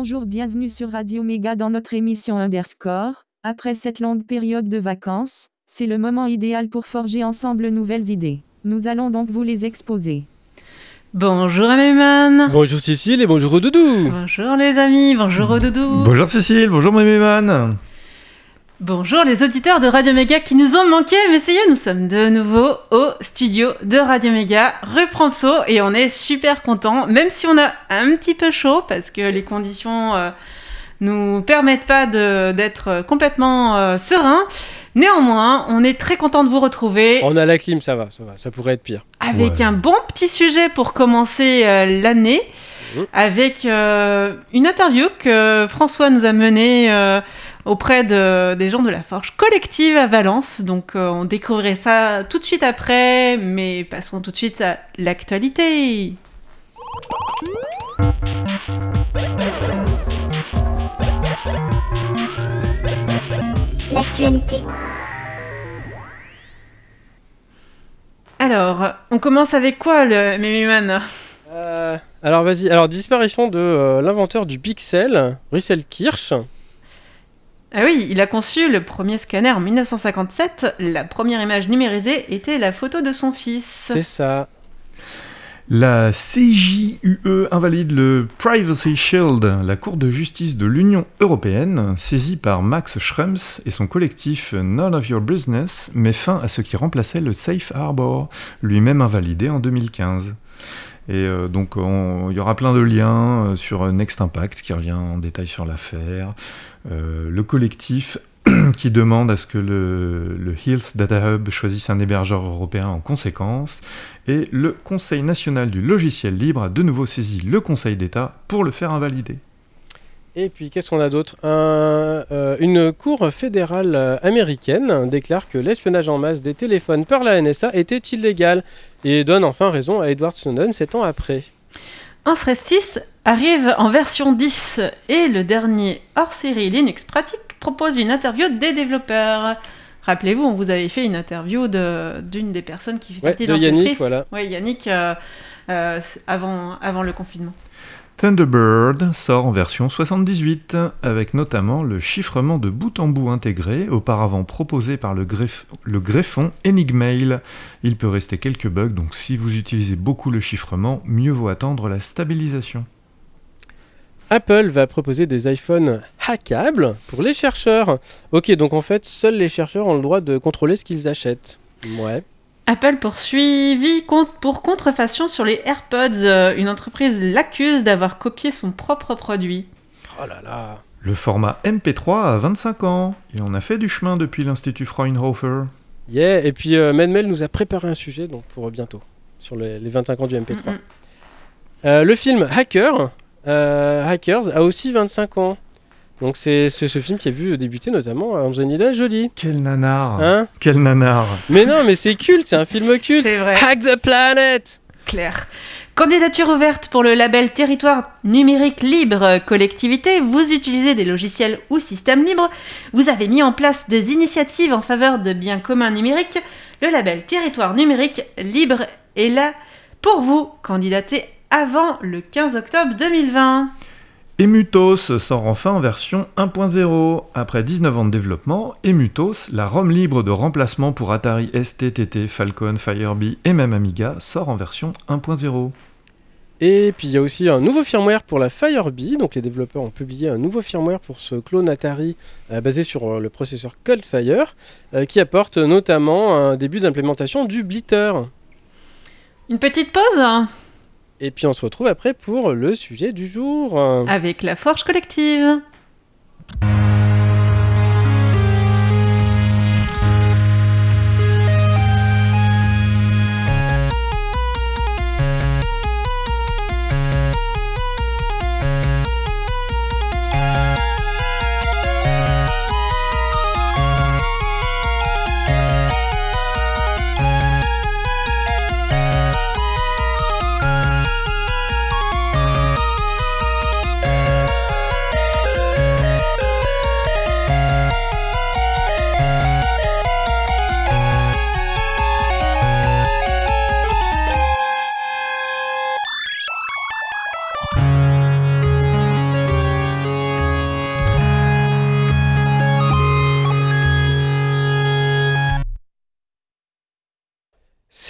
Bonjour, bienvenue sur Radio Méga dans notre émission Underscore. Après cette longue période de vacances, c'est le moment idéal pour forger ensemble nouvelles idées. Nous allons donc vous les exposer. Bonjour Améman Bonjour Cécile et bonjour Doudou Bonjour les amis, bonjour Doudou Bonjour Cécile, bonjour Méméman Bonjour les auditeurs de Radio Méga qui nous ont manqué, mais ça y est, nous sommes de nouveau au studio de Radio Méga, rue Pramso, et on est super contents, même si on a un petit peu chaud, parce que les conditions euh, nous permettent pas d'être complètement euh, sereins. Néanmoins, on est très content de vous retrouver. On a la clim, ça va, ça va, ça pourrait être pire. Avec Ouais. un bon petit sujet pour commencer euh, l'année, Mhm. avec euh, une interview que François nous a menée euh, auprès de- des gens de la Forge collective à Valence. Donc euh, on découvrirait ça tout de suite après, mais passons tout de suite à l'actualité. L'actualité. Alors, on commence avec quoi, le Mémiman Euh, alors vas-y, alors disparition de euh, l'inventeur du pixel, Russell Kirsch. Ah oui, il a conçu le premier scanner en 1957. La première image numérisée était la photo de son fils. C'est ça. La CJUE invalide le Privacy Shield, la Cour de justice de l'Union européenne, saisie par Max Schrems et son collectif None of Your Business, met fin à ce qui remplaçait le Safe Harbor, lui-même invalidé en 2015. Et euh, donc on- il y aura plein de liens euh, sur Next Impact qui revient en détail sur l'affaire, Euh, le collectif qui demande à ce que le, le Hills Data Hub choisisse un hébergeur européen en conséquence, et le Conseil national du logiciel libre a de nouveau saisi le Conseil d'État pour le faire invalider. Et puis qu'est-ce qu'on a d'autre? Un, euh, Une cour fédérale euh, américaine déclare que l'espionnage en masse des téléphones par la NSA était illégal et donne enfin raison à Edward Snowden sept ans après. Instress 6 arrive en version 10 et le dernier hors-série Linux Pratique propose une interview des développeurs. Rappelez-vous, on vous avait fait une interview de- d'une des personnes qui fait Ouais, partie de d'Instress Yannick, 6. voilà. Ouais, Yannick, euh, euh, avant, avant le confinement. Thunderbird sort en version 78, avec notamment le chiffrement de bout en bout intégré, auparavant proposé par le, greff- le greffon Enigmail. Il peut rester quelques bugs, donc si vous utilisez beaucoup le chiffrement, mieux vaut attendre la stabilisation. Apple va proposer des iPhones hackables pour les chercheurs. Ok, donc en fait, seuls les chercheurs ont le droit de contrôler ce qu'ils achètent. Ouais. Apple poursuivi pour contrefaçon sur les AirPods. Euh, Une entreprise l'accuse d'avoir copié son propre produit. Oh là là. Le format MP3 a 25 ans, et on a fait du chemin depuis l'Institut Fraunhofer. Yeah, et puis euh, Medmel nous a préparé un sujet donc pour bientôt sur les, les 25 ans du MP3. Mm, mm. Euh, le film Hacker, Hackers a aussi 25 ans. Donc c'est ce film qui a vu débuter notamment Angelina Jolie. Quel nanar Hein Quel nanar Mais non, mais c'est culte, c'est un film culte. C'est vrai. Hack the Planet Claire. Candidature ouverte pour le label Territoire numérique libre collectivité. Vous utilisez des logiciels ou systèmes libres. Vous avez mis en place des initiatives en faveur de biens communs numériques. Le label Territoire numérique libre est là pour vous. Candidatez avant le 15 octobre 2020. Emutos sort enfin en version 1.0. Après 19 ans de développement, Emutos, la ROM libre de remplacement pour Atari ST, TT, Falcon, Firebee et même Amiga, sort en version 1.0. Et puis il y a aussi un nouveau firmware pour la Firebee. Donc les développeurs ont publié un nouveau firmware pour ce clone Atari euh, basé sur euh, le processeur Coldfire euh, qui apporte notamment un début d'implémentation du blitter. Une petite pause? Et puis on se retrouve après pour le sujet du jour. avec la Forge collective.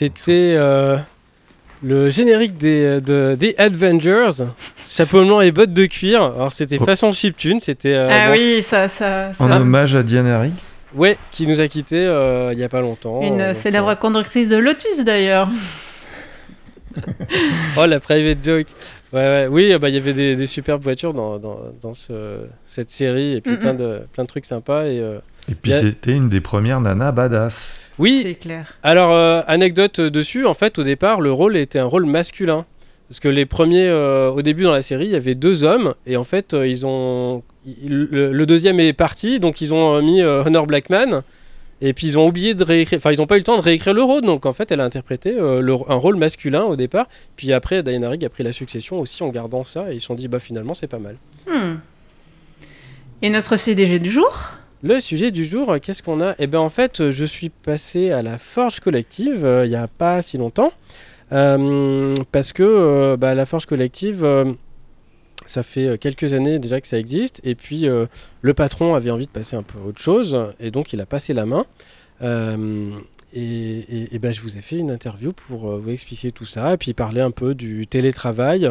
C'était euh, le générique des, de, des Avengers. Chapeau blanc et bottes de cuir. Alors c'était Oh. façon chiptune. C'était euh, Ah bon, oui, ça, ça, ça- En hommage à Diane Harry. ouais, qui nous a quittés euh, il y a pas longtemps. Une euh, célèbre conductrice de Lotus d'ailleurs. euh, Oh la private joke. Ouais, ouais. Oui, euh, bah, il y avait des, des superbes voitures dans, dans, dans ce- cette série et puis plein, de, plein de trucs sympas. Et, euh, Et puis a- c'était une des premières nanas badass. Oui, C'est clair. Alors, euh, anecdote dessus, en fait, au départ, le rôle était un rôle masculin. Parce que les premiers, euh, au début dans la série, il y avait deux hommes, et en fait, euh, ils ont. il- le, le deuxième est parti, donc ils ont euh, mis euh, Honor Blackman, et puis ils ont oublié de réécrire. Enfin, ils n'ont pas eu le temps de réécrire le rôle, donc en fait, elle a interprété euh, le- un rôle masculin au départ. Puis après, Diana Rigg a pris la succession aussi en gardant ça, et ils se sont dit, bah finalement, c'est pas mal. Hmm. Et notre CDG du jour? Le sujet du jour, euh, qu'est-ce qu'on a? Eh bien, en fait, euh, je suis passé à la Forge Collective euh, il n'y a pas si longtemps. parce que bah, la Forge Collective, ça fait quelques années déjà que ça existe. Et puis, le patron avait envie de passer un peu à autre chose. Et donc, il a passé la main. Et et- ben, je vous ai fait une interview pour vous expliquer tout ça. Et puis, parler un peu du télétravail.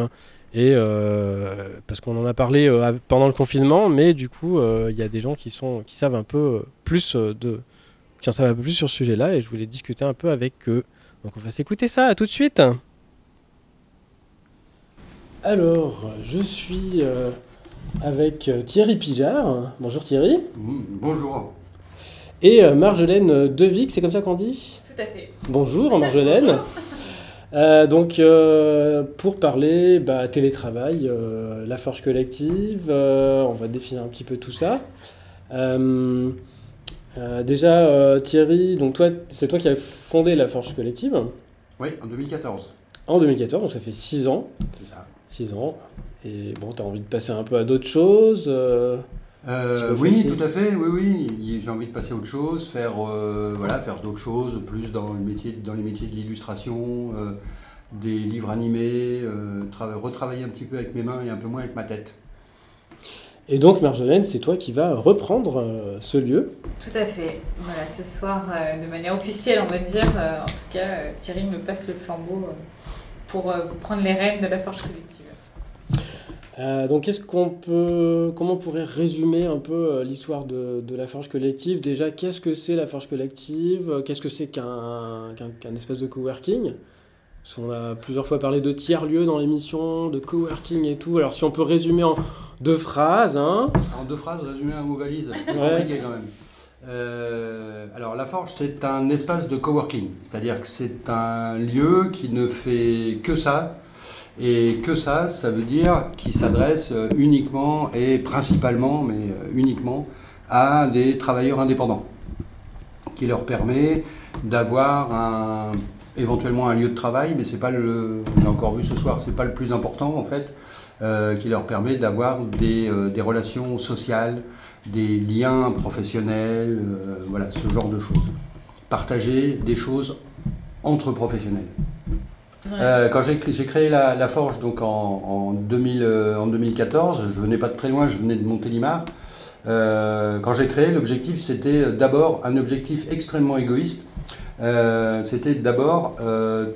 Et euh, parce qu'on en a parlé euh, pendant le confinement, mais du coup, euh, il y a des gens qui, sont, qui savent un peu plus de, qui en savent un peu plus sur ce sujet-là, et je voulais discuter un peu avec eux. Donc on va s'écouter ça, à tout de suite. Alors, je suis euh, avec Thierry Pijard. Bonjour Thierry. Mm, Bonjour. Et euh, Marjolaine Devic, c'est comme ça qu'on dit? Tout à fait. Bonjour Marjolaine. Euh, donc euh, pour parler bah, télétravail, euh, la forge collective, on va définir un petit peu tout ça. Déjà Thierry, donc toi c'est toi qui as fondé la forge collective Oui, en 2014. en 2014, donc ça fait 6 ans. C'est ça. 6 ans. Et bon, tu as envie de passer un peu à d'autres choses. Euh, oui, tout à fait. Oui, oui. J'ai envie de passer à autre chose, faire, euh, voilà, faire d'autres choses, plus dans, le métier, dans les métiers de l'illustration, euh, des livres animés, euh, trava- retravailler un petit peu avec mes mains et un peu moins avec ma tête. Et donc Marjolaine, c'est toi qui vas reprendre euh, ce lieu. Tout à fait. Voilà, ce soir, euh, de manière officielle, on va dire, euh, en tout cas, euh, Thierry me passe le flambeau euh, pour euh, prendre les rênes de la forge collective. Euh, donc, qu'est-ce qu'on peut, comment on pourrait résumer un peu euh, l'histoire de, de la forge collective? Déjà, qu'est-ce que c'est la forge collective? Euh, Qu'est-ce que c'est qu'un qu'un qu'un espèce de coworking? Parce qu'on a plusieurs fois parlé de tiers-lieux dans l'émission, de coworking et tout. Alors, si on peut résumer en deux phrases, hein En deux phrases, résumer un mot valise, c'est Ouais. compliqué quand même. Euh, alors la Forge, c'est un espace de coworking, c'est-à-dire que c'est un lieu qui ne fait que ça. Et que ça, ça veut dire qu'il s'adresse euh, uniquement et principalement, mais euh, uniquement, à des travailleurs indépendants, qui leur permet d'avoir un, éventuellement un lieu de travail, mais c'est pas le, on encore vu ce soir, c'est pas le plus important en fait, euh, qui leur permet d'avoir des, relations sociales, des liens professionnels, voilà, ce genre de choses. Partager des choses entre professionnels. Euh, quand j'ai cré- j'ai créé la, Forge donc en, en 2000, euh, 2014, je venais pas de très loin, je venais de Montélimar. Euh, quand j'ai créé, l'objectif c'était d'abord un objectif extrêmement égoïste. C'était d'abord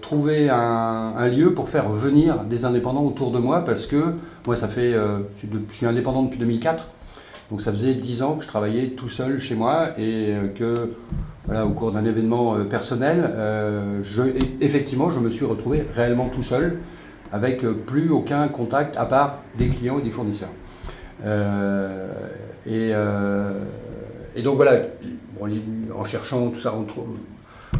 trouver un, lieu pour faire venir des indépendants autour de moi parce que moi ça fait, je, suis indépendant depuis 2004, donc ça faisait 10 ans que je travaillais tout seul chez moi et que voilà, au cours d'un événement euh, personnel, euh, effectivement, je me suis retrouvé réellement tout seul, avec euh, plus aucun contact à part des clients et des fournisseurs. Et, donc voilà, en cherchant tout ça,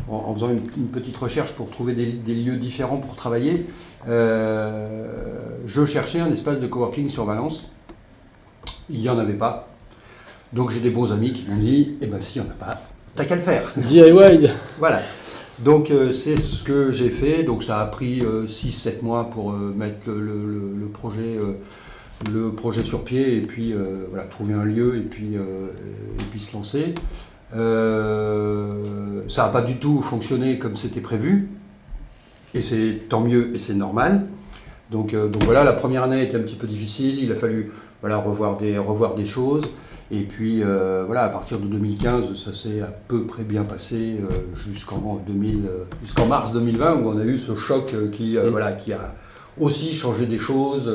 en, faisant une, petite recherche pour trouver des, lieux différents pour travailler, je cherchais un espace de coworking sur Valence. Il n'y en avait pas. Donc j'ai des bons amis qui m'ont dit, eh ben s'il n'y en a pas, t'as qu'à le faire. DIY Voilà. Donc euh, c'est ce que j'ai fait. Donc ça a pris 6-7 mois pour euh, mettre le, le- le- le projet, euh, le projet sur pied et puis euh, voilà, trouver un lieu et puis, euh, et puis se lancer. Euh, ça n'a pas du tout fonctionné comme c'était prévu. Et c'est tant mieux et c'est normal. Donc, euh, donc voilà, la première année était un petit peu difficile. Il a fallu voilà, revoir, des, revoir des choses. Et puis euh, voilà, à partir de 2015, ça s'est à peu près bien passé euh, jusqu'en 2000, euh, jusqu'en mars 2020 où on a eu ce choc qui, euh, Mm. voilà, qui a aussi changé des choses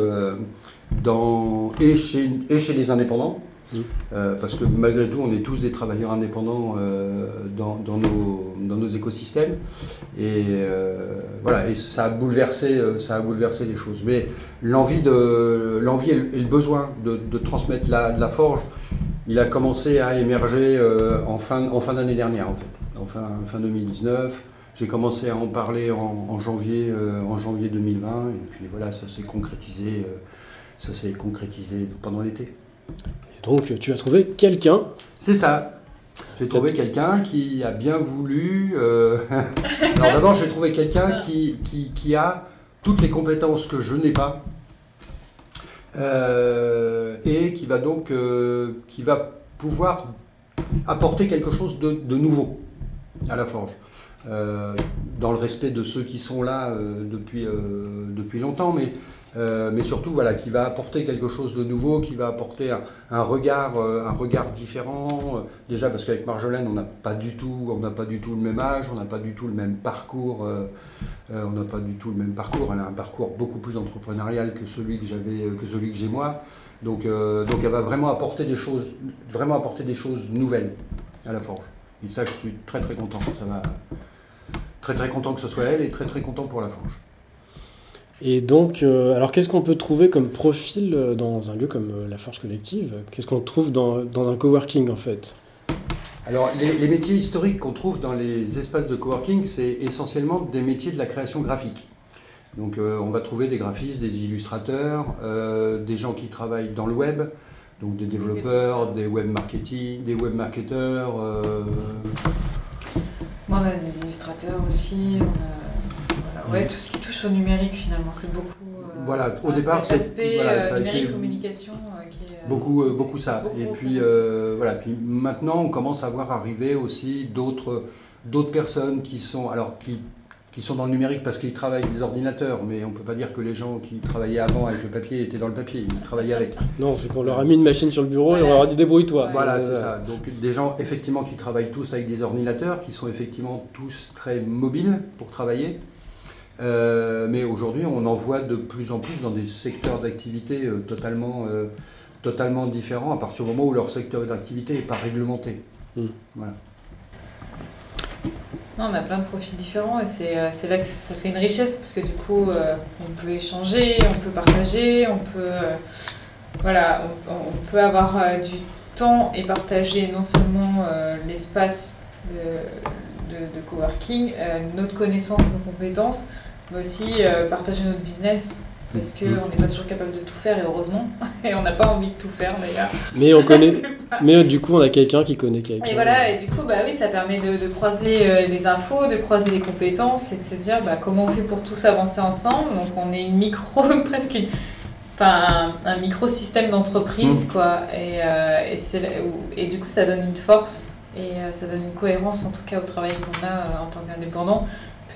dans, et, chez, et chez les indépendants. Mm. Euh, parce que malgré tout, on est tous des travailleurs indépendants euh, dans, nos, écosystèmes. Et euh, voilà, ça a bouleversé, ça a bouleversé les choses. Mais l'envie et le besoin de, transmettre de la forge, il a commencé à émerger en fin, d'année dernière, en fait, en fin, fin 2019. J'ai commencé à en parler en, janvier, en janvier 2020, et puis voilà, ça s'est concrétisé, ça s'est concrétisé pendant l'été. Et donc, tu as trouvé quelqu'un. C'est ça. J'ai trouvé quelqu'un qui a bien voulu. euh, Alors d'abord, j'ai trouvé quelqu'un qui, qui, qui a toutes les compétences que je n'ai pas. euh, et qui va donc euh, qui va pouvoir apporter quelque chose de, de nouveau à la forge. Euh, dans le respect de ceux qui sont là depuis, depuis longtemps, mais, euh, mais surtout voilà, qui va apporter quelque chose de nouveau, qui va apporter un, regard, euh, un regard différent. euh, déjà parce qu'avec Marjolaine, on n'a pas du tout, pas du tout le même âge, on n'a pas du tout le même parcours. on n'a pas du tout le même parcours. Elle a un parcours beaucoup plus entrepreneurial que celui que j'avais, que celui que j'ai moi. Donc, donc elle va vraiment apporter des choses, vraiment apporter des choses nouvelles à la forge. Et ça, je suis très très content. Ça très très content que ce soit elle et très très content pour la forge. Et donc, euh, alors qu'est-ce qu'on peut trouver comme profil euh, dans un lieu comme euh, la Forge Collective? Qu'est-ce qu'on trouve dans, dans un coworking en fait? Alors, les, les métiers historiques qu'on trouve dans les espaces de coworking, c'est essentiellement des métiers de la création graphique. Donc, euh, on va trouver des graphistes, des illustrateurs, euh, des gens qui travaillent dans le web, donc des développeurs, des web marketing, des web marketeurs. euh, Moi, on a des illustrateurs aussi. On a voilà, ouais, tout ce qui touche au numérique finalement, c'est beaucoup. euh, Voilà, au départ, c'est- voilà, euh, ça a numérique été communication euh, qui est euh, Beaucoup, euh, beaucoup ça. Beaucoup et puis, euh, voilà. Puis maintenant, on commence à voir arriver aussi d'autres, d'autres personnes qui sont, alors qui, qui sont dans le numérique parce qu'ils travaillent avec des ordinateurs, mais on peut pas dire que les gens qui travaillaient avant avec le papier étaient dans le papier. Ils travaillaient avec. Non, c'est qu'on leur a mis une machine sur le bureau et on Voilà. leur a dit débrouille-toi. Voilà, Euh, c'est ça. Donc des gens effectivement qui travaillent tous avec des ordinateurs, qui sont effectivement tous très mobiles pour travailler. Euh, mais aujourd'hui, on en voit de plus en plus dans des secteurs d'activité euh, totalement, euh, totalement différents à partir du moment où leur secteur d'activité n'est pas réglementé. Hmm. Voilà. Non, on a plein de profils différents et c'est c'est là que ça fait une richesse parce que du coup, euh, on peut échanger, on peut partager, on peut, euh, voilà, on, on peut avoir euh, du temps et partager non seulement euh, l'espace de, de- de coworking, euh, notre connaissance, nos compétences, mais aussi euh, partager notre business parce qu'on Mhm. n'est pas toujours capable de tout faire et heureusement, et on n'a pas envie de tout faire d'ailleurs. Mais on connaît. Mais euh, du coup, on a quelqu'un qui connaît quelqu'un. Et voilà, et du coup, bah oui, ça permet de, de croiser euh, les infos, de croiser les compétences et de se dire bah, comment on fait pour tous avancer ensemble. Donc on est une micro, presque une, enfin, un, un micro-système d'entreprise, quoi. Et, euh, et, et du coup, ça donne une force et euh, ça donne une cohérence, en tout cas, au travail qu'on a euh, en tant qu'indépendant,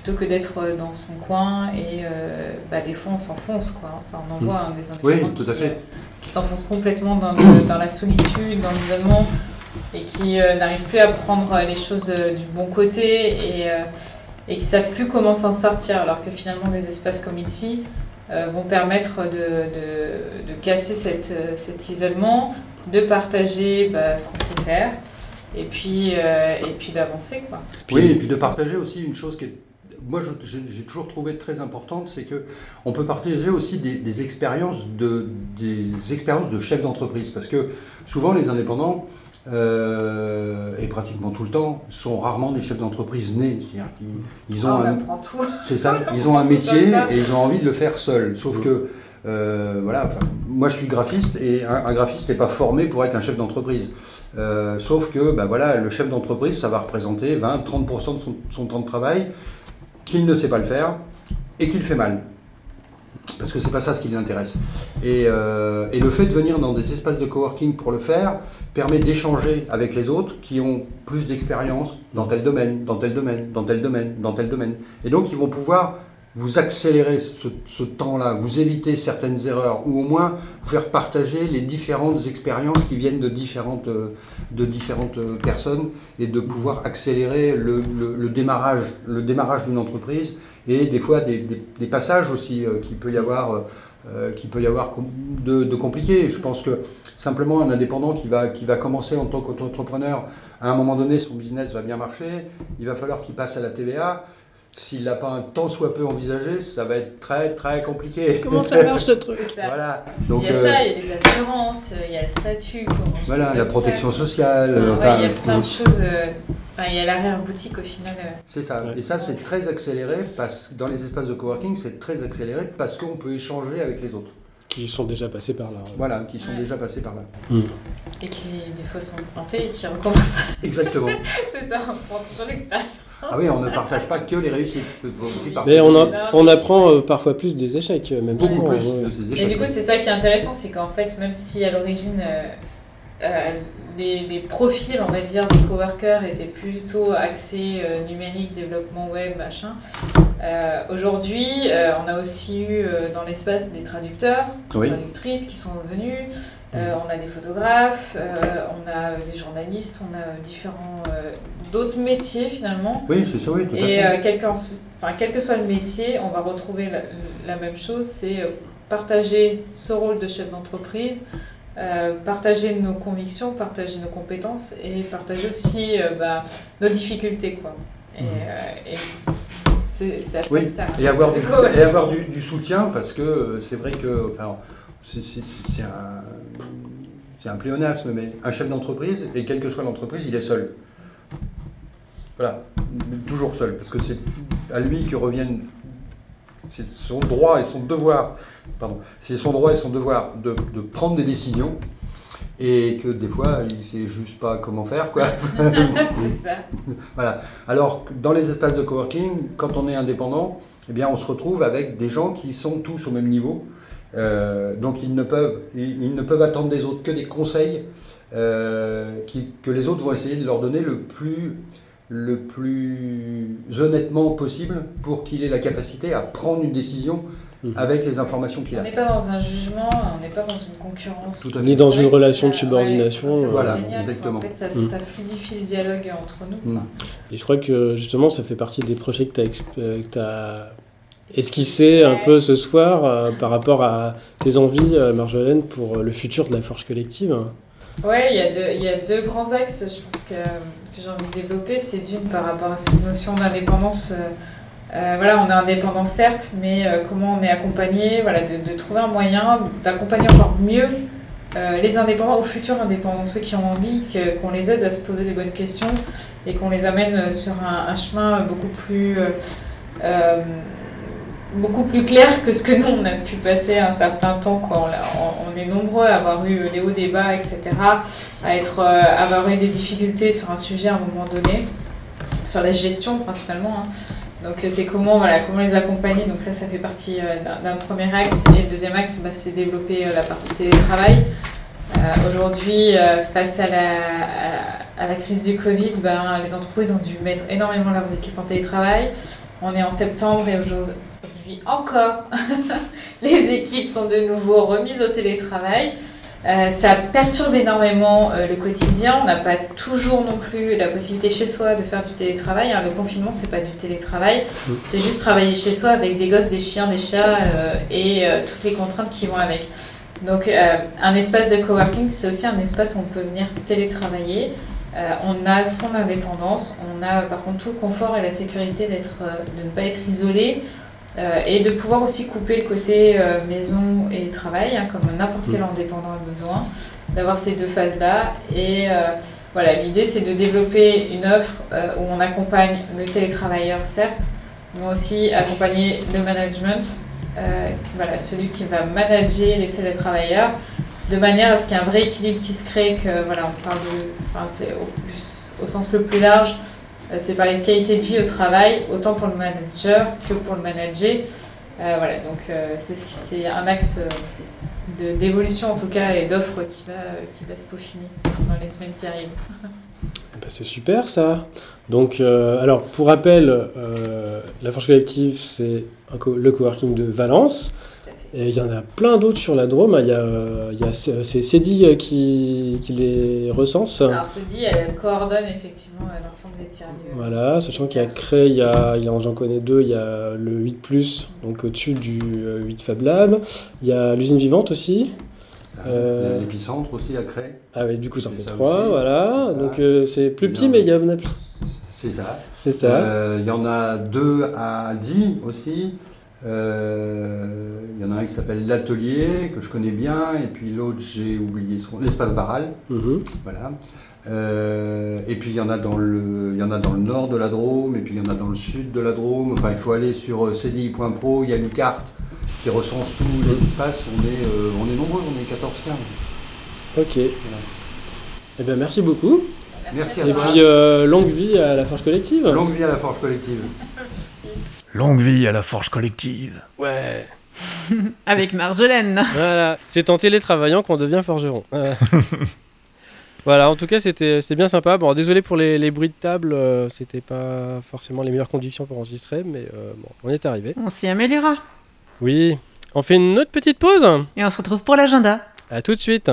plutôt que d'être euh, dans son coin et euh, bah, des fois on s'enfonce, quoi. Enfin, on en Mm. voit hein, des Oui, indépendants tout à qui, fait. euh, qui s'enfoncent complètement dans, le- dans la solitude, dans l'isolement et qui euh, n'arrivent plus à prendre les choses euh, du bon côté et, euh, et qui savent plus comment s'en sortir alors que finalement des espaces comme ici euh, vont permettre de, de- de casser cette, euh, cet isolement, de partager bah, ce qu'on sait faire et puis, euh, et puis d'avancer Oui, et puis de partager aussi une chose qui est, moi j'ai toujours trouvé très importante, c'est que on peut partager aussi des, des expériences de des expériences de chefs d'entreprise, parce que souvent les indépendants euh, et pratiquement tout le temps sont rarement des chefs d'entreprise nés, c'est-à-dire qu'ils ils ont Ah, on un, c'est ça, ils ont un métier et ils ont envie de le faire seuls. Sauf que, euh, voilà, enfin, moi je suis graphiste et un, un graphiste n'est pas formé pour être un chef d'entreprise. Euh, sauf que, bah, voilà, le chef d'entreprise, ça va représenter 20-30% de son, son temps de travail qu'il ne sait pas le faire et qu'il fait mal. Parce que c'est pas ça ce qui l'intéresse. Et, euh, et le fait de venir dans des espaces de coworking pour le faire permet d'échanger avec les autres qui ont plus d'expérience dans tel domaine, dans tel domaine, dans tel domaine, dans tel domaine. Et donc ils vont pouvoir vous accélérez ce, temps-là, vous évitez certaines erreurs, ou au moins faire partager les différentes expériences qui viennent de différentes, euh, de différentes euh, personnes, et de pouvoir accélérer le, démarrage, le démarrage d'une entreprise, et des fois des, passages aussi euh, qu'il peut y avoir, euh, euh, qu'il peut y avoir com- de, de compliqués. Je pense que simplement un indépendant qui va, qui va commencer en tant qu'entrepreneur, à un moment donné, son business va bien marcher, il va falloir qu'il passe à la TVA. S'il n'a pas un tant soit peu envisagé, ça va être très très compliqué. Comment ça marche ce truc? Voilà. Donc, il y a euh, ça, il y a les assurances, il y a le statut. voilà, la protection ça. sociale. Ouais, euh, il y a plein de choses. euh, enfin, il y a l'arrière-boutique au final. euh. C'est ça. Et ça, c'est très accéléré parce que dans les espaces de coworking, c'est très accéléré parce qu'on peut échanger avec les autres. Qui sont déjà passés par là. Voilà, qui sont Ouais. déjà passés par là. Et qui, des fois, sont plantés et qui recommencent. Exactement. c'est ça, on prend toujours l'expérience. Ah oui, on ne partage pas que les réussites. Aussi Mais on, a- on apprend euh, parfois plus des échecs, même beaucoup souvent, plus ouais. de ces Et du coup, c'est ça qui est intéressant, c'est qu'en fait, même si à l'origine, euh, les, les profils, on va dire, des coworkers étaient plutôt axés euh, numérique, développement web, machin, euh, aujourd'hui, euh, on a aussi eu euh, dans l'espace des traducteurs, Oui. traductrices qui sont venus, euh, on a des photographes, euh, on a des journalistes, on a différents euh, d'autres métiers finalement. Oui, c'est ça, oui, tout à Et fait. euh, quelqu'un- enfin, quel que soit le métier, on va retrouver la, la même chose, c'est euh, partager ce rôle de chef d'entreprise, euh, partager nos convictions, partager nos compétences et partager aussi euh, bah, nos difficultés. Quoi. Et, euh, et c'est c'est à ça Oui, que ça Et avoir, du, Du coup, ouais. et avoir du, du soutien parce que euh, c'est vrai que enfin, c'est c'est- c'est un, c'est un pléonasme, mais un chef d'entreprise, et quelle que soit l'entreprise, il est seul. Voilà, toujours seul, parce que c'est à lui que reviennent c'est son droit et son devoir, pardon, c'est son droit et son devoir de, de prendre des décisions, et que des fois, il sait juste pas comment faire, quoi. ça. Voilà. Alors, dans les espaces de coworking, quand on est indépendant, eh bien, on se retrouve avec des gens qui sont tous au même niveau. Euh, donc, ils ne, peuvent, ils, ils ne peuvent attendre des autres que des conseils euh, qui- que les autres vont essayer de leur donner le plus, le plus honnêtement possible pour qu'il ait la capacité à prendre une décision Mhm. avec les informations qu'il On a. n'est pas dans un jugement, on n'est pas dans une concurrence. Tout à Ni dans une relation de euh, subordination, ouais, Voilà, génial, exactement. En fait, ça, Mm. ça fluidifie le dialogue entre nous. Mm. Et je crois que justement, ça fait partie des projets que tu as, esquissé un peu ce soir euh, par rapport à tes envies, euh, Marjolaine, pour euh, le futur de la forge collective. Ouais, il y, a deux- il y a deux grands axes, je pense, que, que j'ai envie de développer. C'est d'une par rapport à cette notion d'indépendance. euh, euh, voilà, on est indépendant certes, mais euh, comment on est accompagné, voilà, de, trouver un moyen d'accompagner encore mieux les indépendants, aux futurs indépendants, ceux qui ont envie, qu'on les aide à se poser les bonnes questions et qu'on les amène sur un, chemin beaucoup plus, beaucoup plus clair que ce que nous on a pu passer un certain temps. Quoi. On, est nombreux à avoir eu des hauts débats, etc., à être, euh, avoir eu des difficultés sur un sujet à un moment donné, sur la gestion principalement. hein. Donc euh, c'est comment, voilà, comment les accompagner. Donc ça, ça fait partie euh, d'un- premier axe. Et le deuxième axe, bah, c'est développer euh, la partie télétravail. Aujourd'hui, face à la, à, la- à la crise du Covid, ben, les entreprises ont dû mettre énormément leurs équipes en télétravail. On est en septembre et aujourd'hui encore, les équipes sont de nouveau remises au télétravail. Euh, ça perturbe énormément euh, le quotidien. On n'a pas toujours non plus la possibilité chez soi de faire du télétravail. hein. Le confinement, c'est pas du télétravail. C'est juste travailler chez soi avec des gosses, des chiens, des chats euh, et toutes les contraintes qui vont avec. Donc, un espace de coworking, c'est aussi un espace où on peut venir télétravailler. On a son indépendance, on a par contre tout le confort et la sécurité d'être, de ne pas être isolé euh, et de pouvoir aussi couper le côté euh, maison et travail, hein, comme n'importe quel indépendant a besoin, d'avoir ces deux phases-là. Et euh, voilà, l'idée c'est de développer une offre où on accompagne le télétravailleur, certes, mais aussi accompagner le management, voilà, celui qui va manager les télétravailleurs, de manière à ce qu'il y ait un vrai équilibre qui se crée, que voilà, on parle de, enfin, c'est au, plus- au sens le plus large, c'est parler de qualité de vie au travail, autant pour le manager que pour le manager. Euh, voilà, donc euh, c'est ce qui- c'est un axe euh, de- d'évolution en tout cas et d'offre qui va, qui va se peaufiner dans les semaines qui arrivent. Bah, c'est super ça. Donc, euh, alors pour rappel, euh, la Forge Collective, c'est le coworking de Valence. Et il y en a plein d'autres sur la Drôme. Il y a, euh, il y a c'est Cédille euh, qui, qui les recense. Alors, ce dit, elle coordonne effectivement euh, l'ensemble des tiers-lieux. Voilà, sachant qu'il y a Cré, il y a, il y a- j'en connais deux, il y a le 8+, donc au-dessus du euh, 8 Fab Lab. Il y a l'usine vivante aussi. Euh, Il y a l'épicentre aussi à créer. Ah oui, du coup ça fait ça 3, aussi. voilà. Donc euh, c'est plus Et petit, mais il y en a plus. C'est ça. C'est ça. Euh, Il y en a deux à Die aussi. Euh, Il y en a un qui s'appelle l'Atelier, que je connais bien, et puis l'autre, j'ai oublié son. L'Espace Barral. Mhm. Voilà. Euh, et puis il y en a dans le, il y en a dans le nord de la Drôme, et puis il y en a dans le sud de la Drôme. Enfin, il faut aller sur euh, cdi.pro. Il y a une carte qui recense tous les espaces. On est, euh, on est nombreux. On est 14-15. Ok. Eh bien merci beaucoup. Merci à Et toi. puis euh, longue vie à la Forge Collective. Longue vie à la Forge Collective. Longue vie à la forge collective. Ouais. Avec Marjolaine. Voilà. C'est en télétravaillant qu'on devient forgeron. Euh. voilà, en tout cas c'était bien sympa. Bon, désolé pour les, les bruits de table, euh, c'était pas forcément les meilleures conditions pour enregistrer, mais euh, bon, on est arrivé. On s'y améliorera. Oui. On fait une autre petite pause Et on se retrouve pour l'agenda. À tout de suite.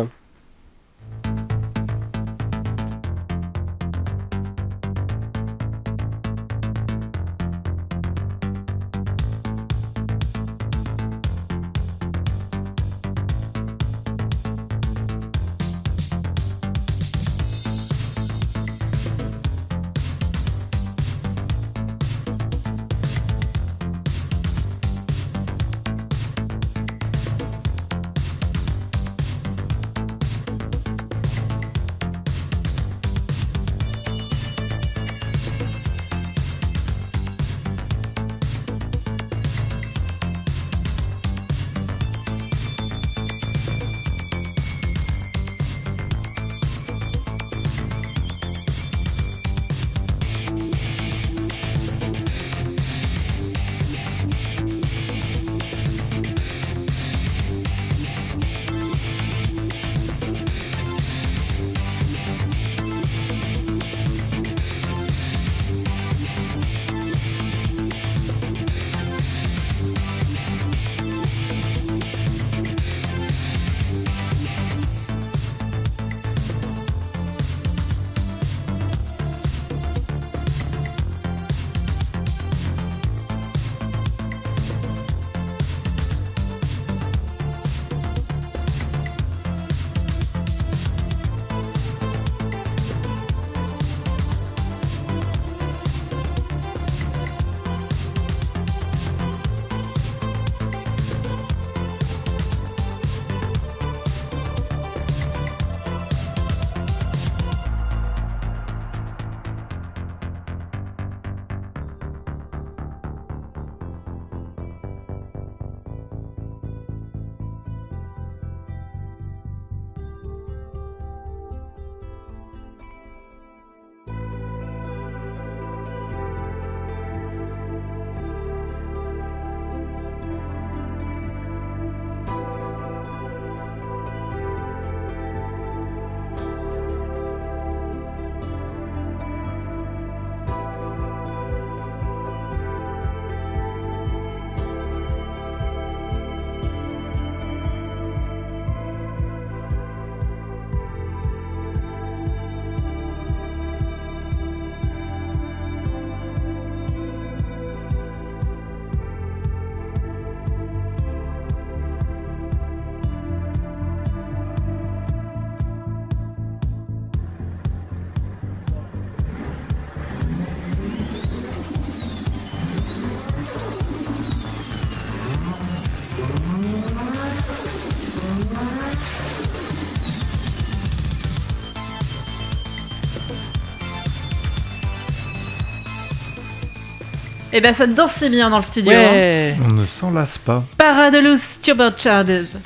Eh ben ça dansait bien dans le studio. hein. Ouais. On ne s'en lasse pas. Paradelus turbochargers.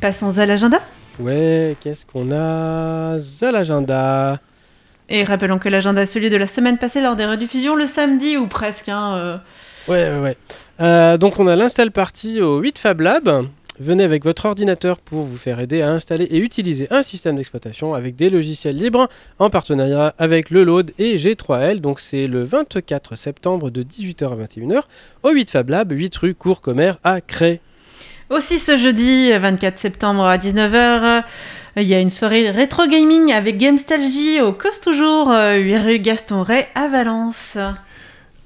Passons à l'agenda. Ouais, qu'est-ce qu'on a à l'agenda? Et rappelons que l'agenda est celui de la semaine passée lors des rediffusions le samedi ou presque. hein, euh. Ouais, ouais, ouais. Euh, donc on a l'install party au 8 Fab Lab. Venez avec votre ordinateur pour vous faire aider à installer et utiliser un système d'exploitation avec des logiciels libres en partenariat avec le Load et G3L. Donc c'est le 24 septembre de 18h à 21h au 8 Fab Lab, 8 rue Cours Commerce à Cré. Aussi ce jeudi 24 septembre à 19h, il y a une soirée rétro gaming avec Gamestalgie au Cause Toujours, 8 rue Gaston Ray à Valence.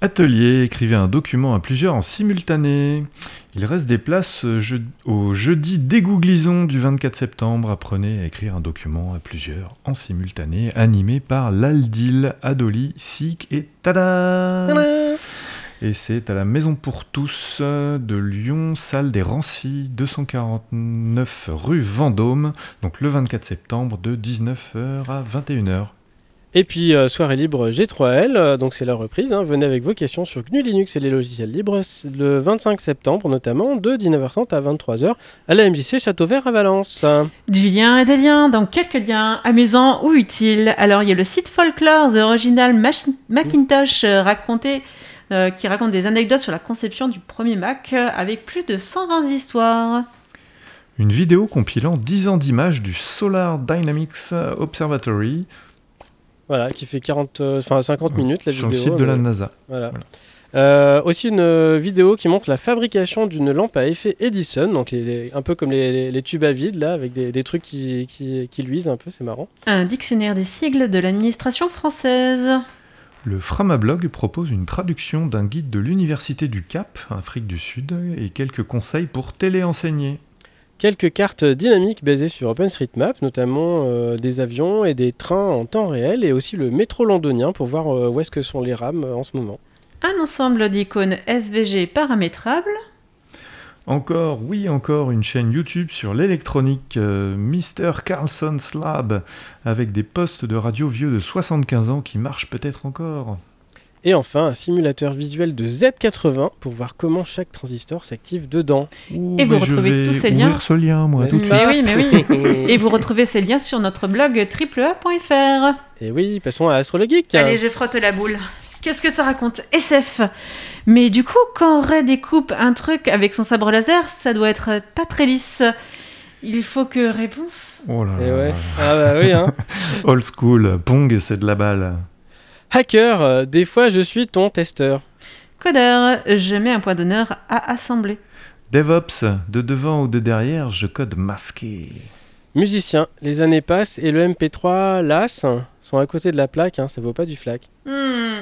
Atelier, écrivez un document à plusieurs en simultané. Il reste des places je- au jeudi dégooglisons du 24 septembre. Apprenez à écrire un document à plusieurs en simultané, animé par Laldil, Adoli, Sik et Tada Et c'est à la Maison pour tous euh, de Lyon, salle des Rancy, 249 rue Vendôme, donc le 24 septembre de 19h à 21h. Et puis euh, soirée libre G3L, euh, donc c'est la reprise. hein. Venez avec vos questions sur GNU Linux et les logiciels libres le 25 septembre notamment de 19h30 à 23h à la MJC Château Vert à Valence. Du lien et des liens, donc quelques liens amusants ou utiles. Alors il y a le site Folklore, The Original Mach- Macintosh, euh, raconté, euh, qui raconte des anecdotes sur la conception du premier Mac, avec plus de 120 histoires. Une vidéo compilant 10 ans d'images du Solar Dynamics Observatory Voilà, qui fait 40, euh, enfin 50 minutes la sur vidéo. le site de la mais- NASA. Voilà. Voilà. Euh, aussi une euh, vidéo qui montre la fabrication d'une lampe à effet Edison, donc les- les- un peu comme les, les- les tubes à vide là, avec des, des trucs qui, qui, qui luisent un peu, c'est marrant. Un dictionnaire des sigles de l'administration française. Le Framablog propose une traduction d'un guide de l'Université du Cap, Afrique du Sud, et quelques conseils pour téléenseigner. Quelques cartes dynamiques basées sur OpenStreetMap, notamment euh, des avions et des trains en temps réel, et aussi le métro londonien pour voir euh, où est-ce que sont les rames euh, en ce moment. Un ensemble d'icônes SVG paramétrables. Encore, oui, encore une chaîne YouTube sur l'électronique euh, Mr. Carlson's Lab, avec des postes de radio vieux de 75 ans qui marchent peut-être encore. Et enfin, un simulateur visuel de Z80 pour voir comment chaque transistor s'active dedans. Ouh, Et vous retrouvez tous ces ouvrir liens. ce lien, moi, tout Mais oui, mais oui. Et vous retrouvez ces liens sur notre blog triplea.fr. Et oui, passons à Astrologeek. Allez, je frotte la boule. Qu'est-ce que ça raconte SF. Mais du coup, quand Ray découpe un truc avec son sabre laser, ça doit être pas très lisse. Il faut que réponse? Oh là Et là ouais. là. Ah bah oui, hein. Old school, Pong, c'est de la balle. Hacker, euh, des fois je suis ton testeur. Codeur, je mets un point d'honneur à assembler. DevOps, de devant ou de derrière, je code masqué. Musicien, les années passent et le MP3 LAS sont à côté de la plaque, hein, ça vaut pas du flac. Hmm.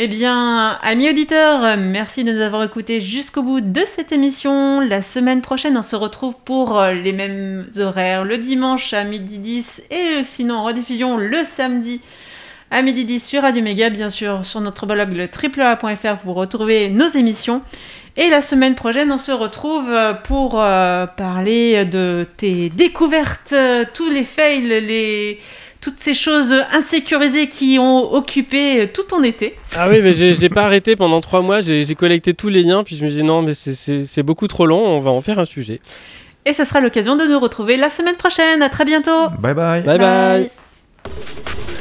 Eh bien, amis auditeurs, merci de nous avoir écoutés jusqu'au bout de cette émission. La semaine prochaine, on se retrouve pour euh, les mêmes horaires, le dimanche à midi 10 et sinon en rediffusion le samedi à midi 10 sur Radio Méga, bien sûr, sur notre blog le triplea.fr pour retrouver nos émissions. Et la semaine prochaine, on se retrouve euh, pour euh, parler de tes découvertes, euh, tous les fails, les... toutes ces choses insécurisées qui ont occupé tout ton été. Ah oui, mais j'ai pas arrêté pendant trois mois, j'ai collecté tous les liens, puis je me dis non, mais c'est- beaucoup trop long, on va en faire un sujet. Et ce sera l'occasion de nous retrouver la semaine prochaine. À très bientôt. Bye bye. bye. bye. Bye.